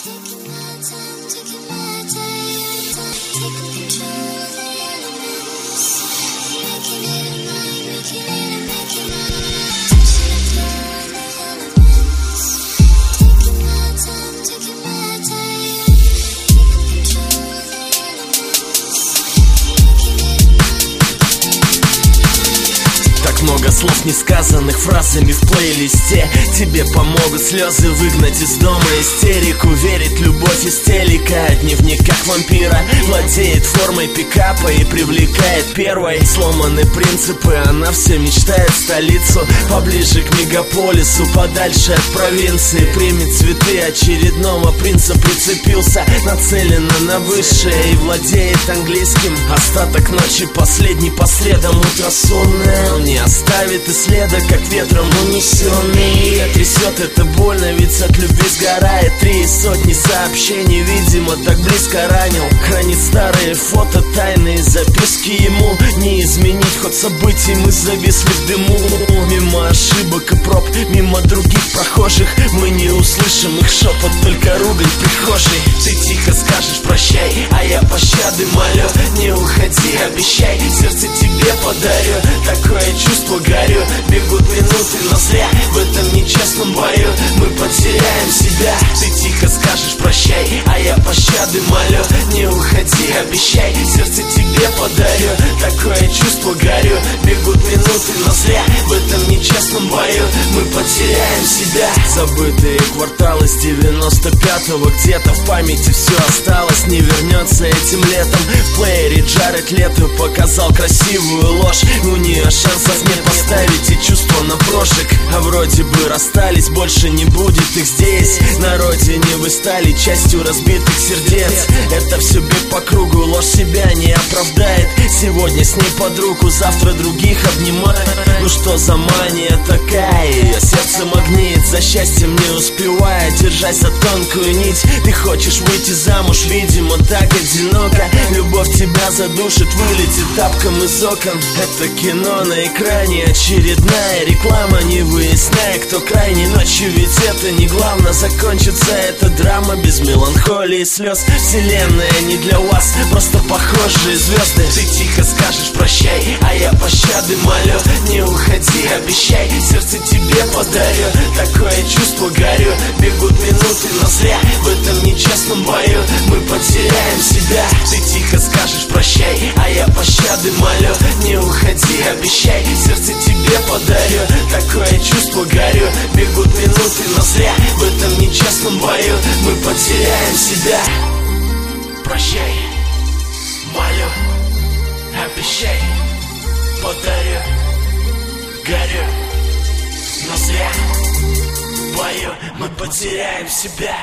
Thank you. Много слов несказанных фразами в плейлисте. Тебе помогут слезы выгнать из дома истерику. Верить любовь из телека От дневника вампира. Владеет формой пикапа и привлекает первой. Сломаны принципы, она все мечтает столицу. Поближе к мегаполису, подальше от провинции. Примет цветы очередного принца Прицепился нацеленно на высшее И владеет английским. Остаток ночи последний по следам Утро сонное, оставит и следа Как ветром унесенный Ее трясет, это больно, ведь от любви сгорает Три сотни сообщений, видимо, так близко ранил. Хранит старые фото, тайные записки ему. Не изменить ход событий, мы зависли в дыму. Мимо ошибок и проб, мимо других прохожих. Мы не услышим их шепот, только ругань прихожей. Ты тихо пощады молю. Не уходи, обещай, сердце тебе подарю. Такое чувство горю, бегут минуты, но зря В этом нечестном бою. Мы потеряем себя. Ты тихо скажешь прощай, а я пощады молю. Не уходи, обещай, сердце тебе подарю. Такое Забытые кварталы с 95-го Где-то в памяти все осталось, не вернется этим летом. В плеере Джаред Лето показал красивую ложь. У нее шансов не поставить и чувство на прошек А вроде бы расстались, больше не будет их здесь. На родине вы стали частью разбитых сердец. Это все бег по кругу, ложь себя не оправдает Сегодня с ней под руку, завтра других обнимает Ну что за мания такая, ее сердце магнит За счастьем не успевая, держась за тонкую нить Ты хочешь выйти замуж, видимо, так одиноко. Любовь тебя задушит, вылетит тапком из окон. Это кино на экране, очередная реклама Не выясняя, кто крайний ночью, ведь это не главное. Закончится эта драма без меланхолии и слез. Вселенная не для вас, просто похожие звезды. Ты тихо скажешь прощай, а я пощады молю. Не уходи, обещай, сердце тебе подарю. Такое чувство горю, бегут минуты, но зря В этом нечестном бою. Мы потеряем себя Ты тихо скажешь прощай, а я пощады молю. Не уходи, обещай, сердце тебе подарю. Такое чувство горю, бегут минуты, но зря В этом нечестном бою. Мы потеряем себя. Прощай, горю. Но зря. Бою мы потеряем себя